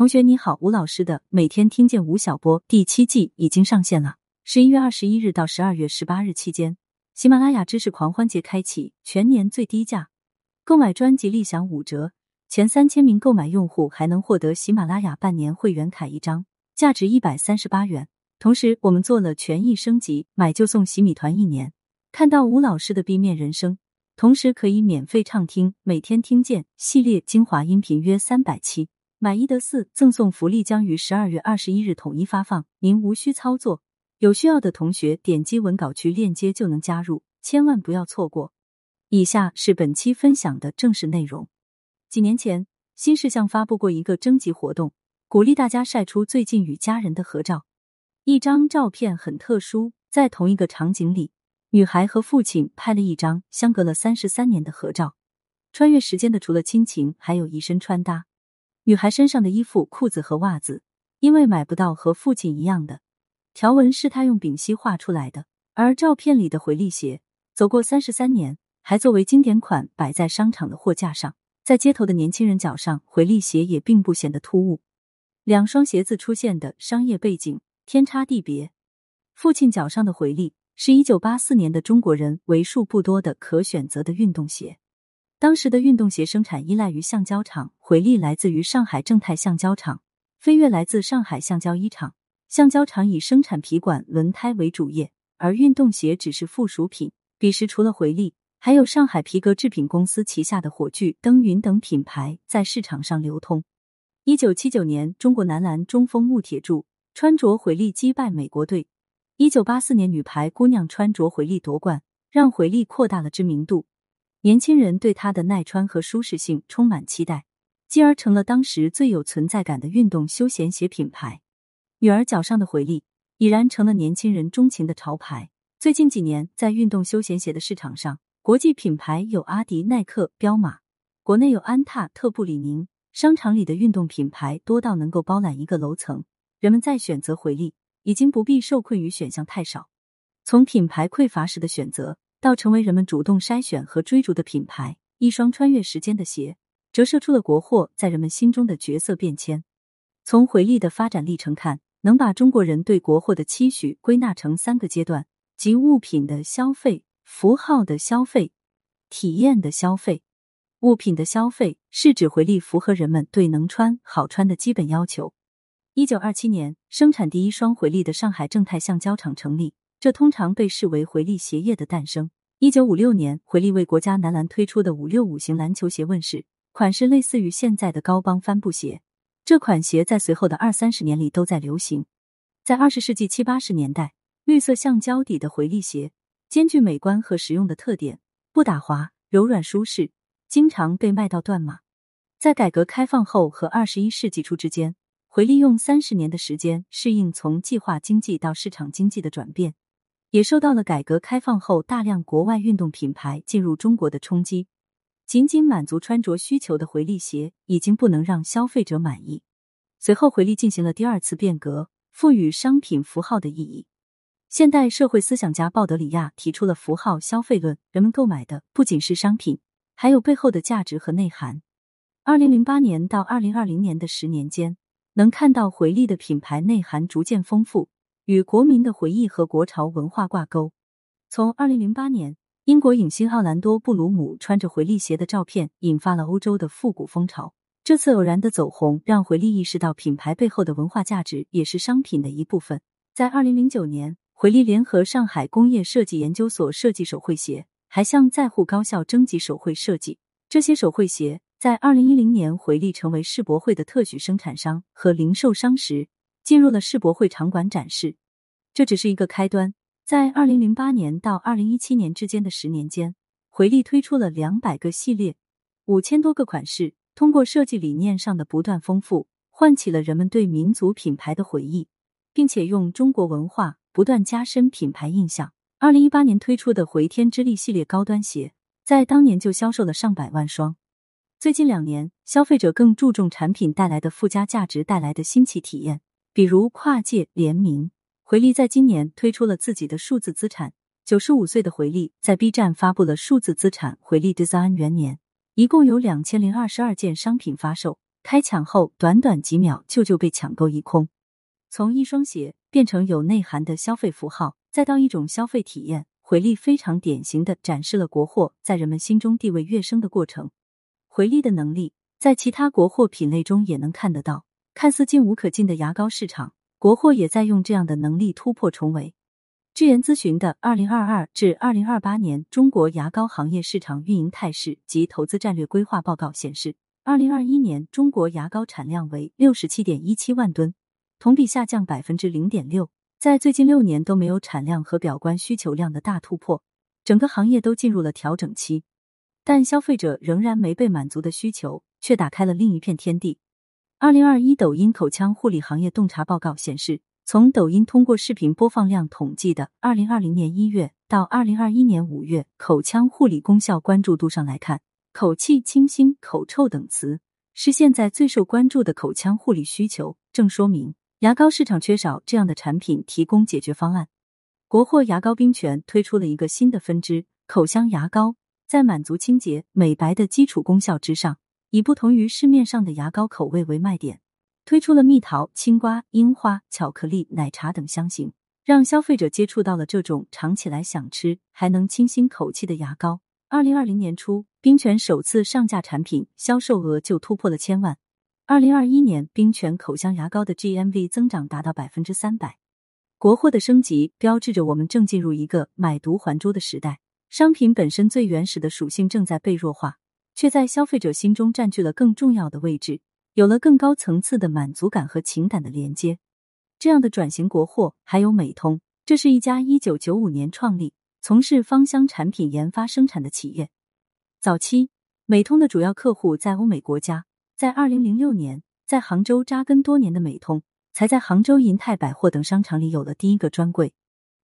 同学你好，吴老师的每天听见吴晓波第七季已经上线了。十一月二十一日到十二月十八日期间，喜马拉雅知识狂欢节开启，全年最低价，购买专辑立享五折，前三千名购买用户还能获得喜马拉雅半年会员卡一张，价值一百三十八元。同时，我们做了权益升级，买就送洗米团一年。看到吴老师的 B 面人生，同时可以免费畅听每天听见系列精华音频约三百期。买一得四，赠送福利将于十二月二十一日统一发放，您无需操作。有需要的同学点击文稿区链接就能加入，千万不要错过。以下是本期分享的正式内容。几年前，新事项发布过一个征集活动，鼓励大家晒出最近与家人的合照。一张照片很特殊，在同一个场景里，女孩和父亲拍了一张相隔了三十三年的合照。穿越时间的除了亲情，还有一身穿搭。女孩身上的衣服、裤子和袜子，因为买不到和父亲一样的条纹，是她用丙烯画出来的。而照片里的回力鞋，走过三十三年，还作为经典款摆在商场的货架上。在街头的年轻人脚上，回力鞋也并不显得突兀。两双鞋子出现的商业背景天差地别。父亲脚上的回力，是一九八四年的中国人为数不多的可选择的运动鞋。当时的运动鞋生产依赖于橡胶厂，回力来自于上海正泰橡胶厂，飞跃来自上海橡胶一厂。橡胶厂以生产皮管、轮胎为主业，而运动鞋只是附属品。彼时除了回力，还有上海皮革制品公司旗下的火炬、登云等品牌在市场上流通。一九七九年，中国男篮中锋穆铁柱穿着回力击败美国队。一九八四年，女排姑娘穿着回力夺冠，让回力扩大了知名度。年轻人对它的耐穿和舒适性充满期待，继而成了当时最有存在感的运动休闲鞋品牌。女儿脚上的回力已然成了年轻人钟情的潮牌。最近几年，在运动休闲鞋的市场上，国际品牌有阿迪、耐克、彪马，国内有安踏、特步、李宁。商场里的运动品牌多到能够包揽一个楼层。人们在选择回力，已经不必受困于选项太少。从品牌匮乏时的选择。到成为人们主动筛选和追逐的品牌，一双穿越时间的鞋，折射出了国货在人们心中的角色变迁。从回力的发展历程看，能把中国人对国货的期许归纳成三个阶段，即物品的消费、符号的消费、体验的消费。物品的消费是指回力符合人们对能穿、好穿的基本要求。一九二七年，生产第一双回力的上海正泰橡胶厂成立。这通常被视为回力鞋业的诞生。一九五六年，回力为国家男篮推出的五六五型篮球鞋问世，款式类似于现在的高帮帆布鞋。这款鞋在随后的二三十年里都在流行。在二十世纪七八十年代，绿色橡胶底的回力鞋兼具美观和实用的特点，不打滑，柔软舒适，经常被卖到断码。在改革开放后和二十一世纪初之间，回力用三十年的时间适应从计划经济到市场经济的转变。也受到了改革开放后大量国外运动品牌进入中国的冲击。仅仅满足穿着需求的回力鞋已经不能让消费者满意。随后，回力进行了第二次变革，赋予商品符号的意义。现代社会思想家鲍德里亚提出了符号消费论，人们购买的不仅是商品，还有背后的价值和内涵。二零零八年到二零二零年的十年间，能看到回力的品牌内涵逐渐丰富。与国民的回忆和国潮文化挂钩。从二零零八年，英国影星奥兰多·布鲁姆穿着回力鞋的照片引发了欧洲的复古风潮。这次偶然的走红，让回力意识到品牌背后的文化价值也是商品的一部分。在二零零九年，回力联合上海工业设计研究所设计手绘鞋，还向在沪高校征集手绘设计。这些手绘鞋在二零一零年，回力成为世博会的特许生产商和零售商时，进入了世博会场馆展示。这只是一个开端，在二零零八年到二零一七年之间的十年间，回力推出了两百个系列，五千多个款式。通过设计理念上的不断丰富，唤起了人们对民族品牌的回忆，并且用中国文化不断加深品牌印象。二零一八年推出的回天之力系列高端鞋，在当年就销售了上百万双。最近两年，消费者更注重产品带来的附加价值带来的新奇体验，比如跨界联名。回力在今年推出了自己的数字资产。九十五岁的回力在 B 站发布了数字资产回力 Design 元年，一共有两千零二十二件商品发售，开抢后短短几秒就就被抢购一空。从一双鞋变成有内涵的消费符号，再到一种消费体验，回力非常典型的展示了国货在人们心中地位跃升的过程。回力的能力在其他国货品类中也能看得到，看似进无可进的牙膏市场，国货也在用这样的能力突破重围。智研咨询的《二零二二至二零二八年中国牙膏行业市场运营态势及投资战略规划报告》显示，二零二一年中国牙膏产量为六十七点一七万吨。同比下降百分之零点六，在最近六年都没有产量和表观需求量的大突破，整个行业都进入了调整期。但消费者仍然没被满足的需求，却打开了另一片天地。二零二一抖音口腔护理行业洞察报告显示，从抖音通过视频播放量统计的二零二零年一月到二零二一年五月口腔护理功效关注度上来看，口气清新、口臭等词是现在最受关注的口腔护理需求，正说明。牙膏市场缺少这样的产品，提供解决方案。国货牙膏冰泉推出了一个新的分支——口腔牙膏，在满足清洁美白的基础功效之上，以不同于市面上的牙膏口味为卖点，推出了蜜桃、青瓜、樱花、巧克力、奶茶等香型，让消费者接触到了这种尝起来想吃还能清新口气的牙膏。二零二零年初，冰泉首次上架产品，销售额就突破了千万。二零二一年，冰泉口腔牙膏的 GMV 增长达到百分之三百。国货的升级标志着我们正进入一个买椟还珠的时代。商品本身最原始的属性正在被弱化，却在消费者心中占据了更重要的位置，有了更高层次的满足感和情感的连接。这样的转型，国货还有美通，这是一家一九九五年创立、从事芳香产品研发生产的企业。早期，美通的主要客户在欧美国家。在二零零六年，在杭州扎根多年的美通，才在杭州银泰百货等商场里有了第一个专柜。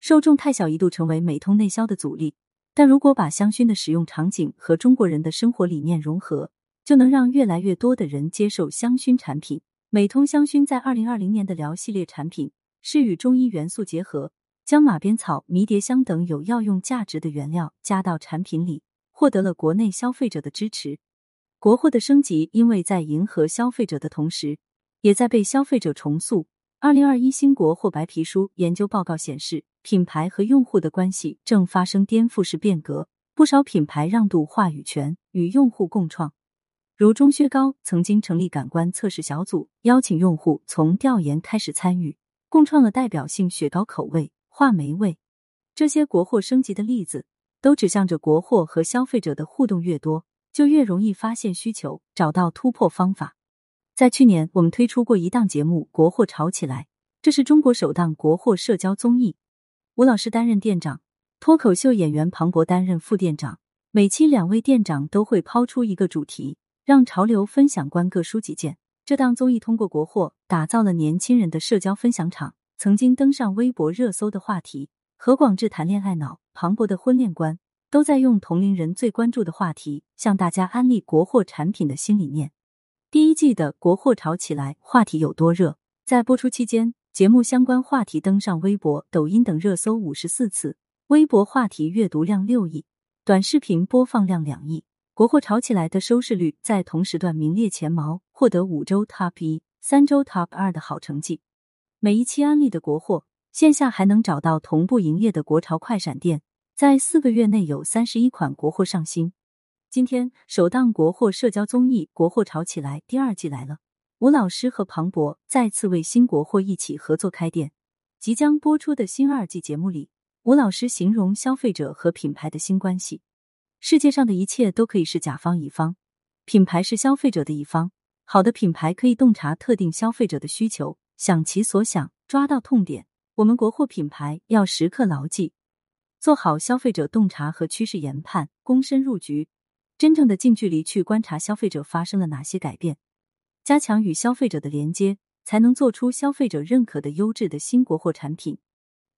受众太小，一度成为美通内销的阻力。但如果把香薰的使用场景和中国人的生活理念融合，就能让越来越多的人接受香薰产品。美通香薰在二零二零年的疗系列产品是与中医元素结合，将马鞭草、迷迭香等有药用价值的原料加到产品里，获得了国内消费者的支持。国货的升级，因为在迎合消费者的同时，也在被消费者重塑。二零二一新国货白皮书研究报告显示，品牌和用户的关系正发生颠覆式变革。不少品牌让渡话语权，与用户共创。如钟薛高曾经成立感官测试小组，邀请用户从调研开始参与，共创了代表性雪糕口味话梅味。这些国货升级的例子，都指向着国货和消费者的互动越多。就越容易发现需求，找到突破方法。在去年，我们推出过一档节目《国货炒起来》，这是中国首档国货社交综艺。吴老师担任店长，脱口秀演员庞博担任副店长。每期两位店长都会抛出一个主题，让潮流分享官各抒己见。这档综艺通过国货打造了年轻人的社交分享场。曾经登上微博热搜的话题：何广智谈恋爱脑，庞博的婚恋观。都在用同龄人最关注的话题向大家安利国货产品的新理念。第一季的国货炒起来话题有多热？在播出期间，节目相关话题登上微博、抖音等热搜五十四次，微博话题阅读量六亿，短视频播放量两亿。国货炒起来的收视率在同时段名列前茅，获得五周 top 一、三周 top 二的好成绩。每一期安利的国货，线下还能找到同步营业的国潮快闪店。在四个月内有三十一款国货上新。今天首档国货社交综艺《国货炒起来》第二季来了，吴老师和庞博再次为新国货一起合作开店。即将播出的新二季节目里，吴老师形容消费者和品牌的新关系：世界上的一切都可以是甲方乙方，品牌是消费者的一方。好的品牌可以洞察特定消费者的需求，想其所想，抓到痛点。我们国货品牌要时刻牢记。做好消费者洞察和趋势研判，躬身入局，真正的近距离去观察消费者发生了哪些改变，加强与消费者的连接，才能做出消费者认可的优质的新国货产品。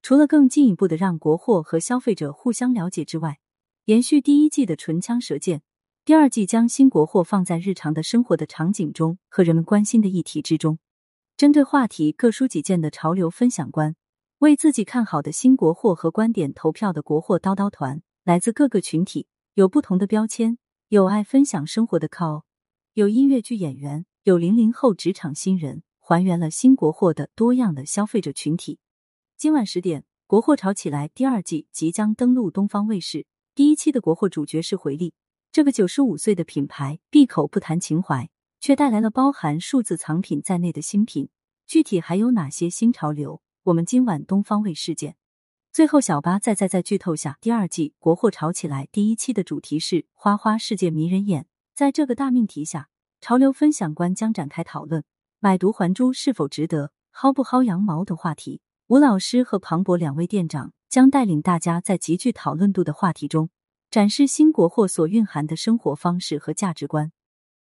除了更进一步的让国货和消费者互相了解之外，延续第一季的唇枪舌剑，第二季将新国货放在日常的生活的场景中和人们关心的议题之中，针对话题各抒己见的潮流分享官。为自己看好的新国货和观点投票的国货叨叨团，来自各个群体，有不同的标签，有爱分享生活的 call，有音乐剧演员，有零零后职场新人，还原了新国货的多样的消费者群体。今晚十点，《国货潮起来》第二季即将登陆东方卫视。第一期的国货主角是回力，这个九十五岁的品牌，闭口不谈情怀，却带来了包含数字藏品在内的新品。具体还有哪些新潮流？我们今晚东方卫视见。最后，小八再再再剧透下第二季《国货潮起来》第一期的主题是“花花世界迷人眼”。在这个大命题下。潮流分享官将展开讨论买椟还珠是否值得、薅不薅羊毛的话题。吴老师和庞博两位店长将带领大家在极具讨论度的话题中，展示新国货所蕴含的生活方式和价值观。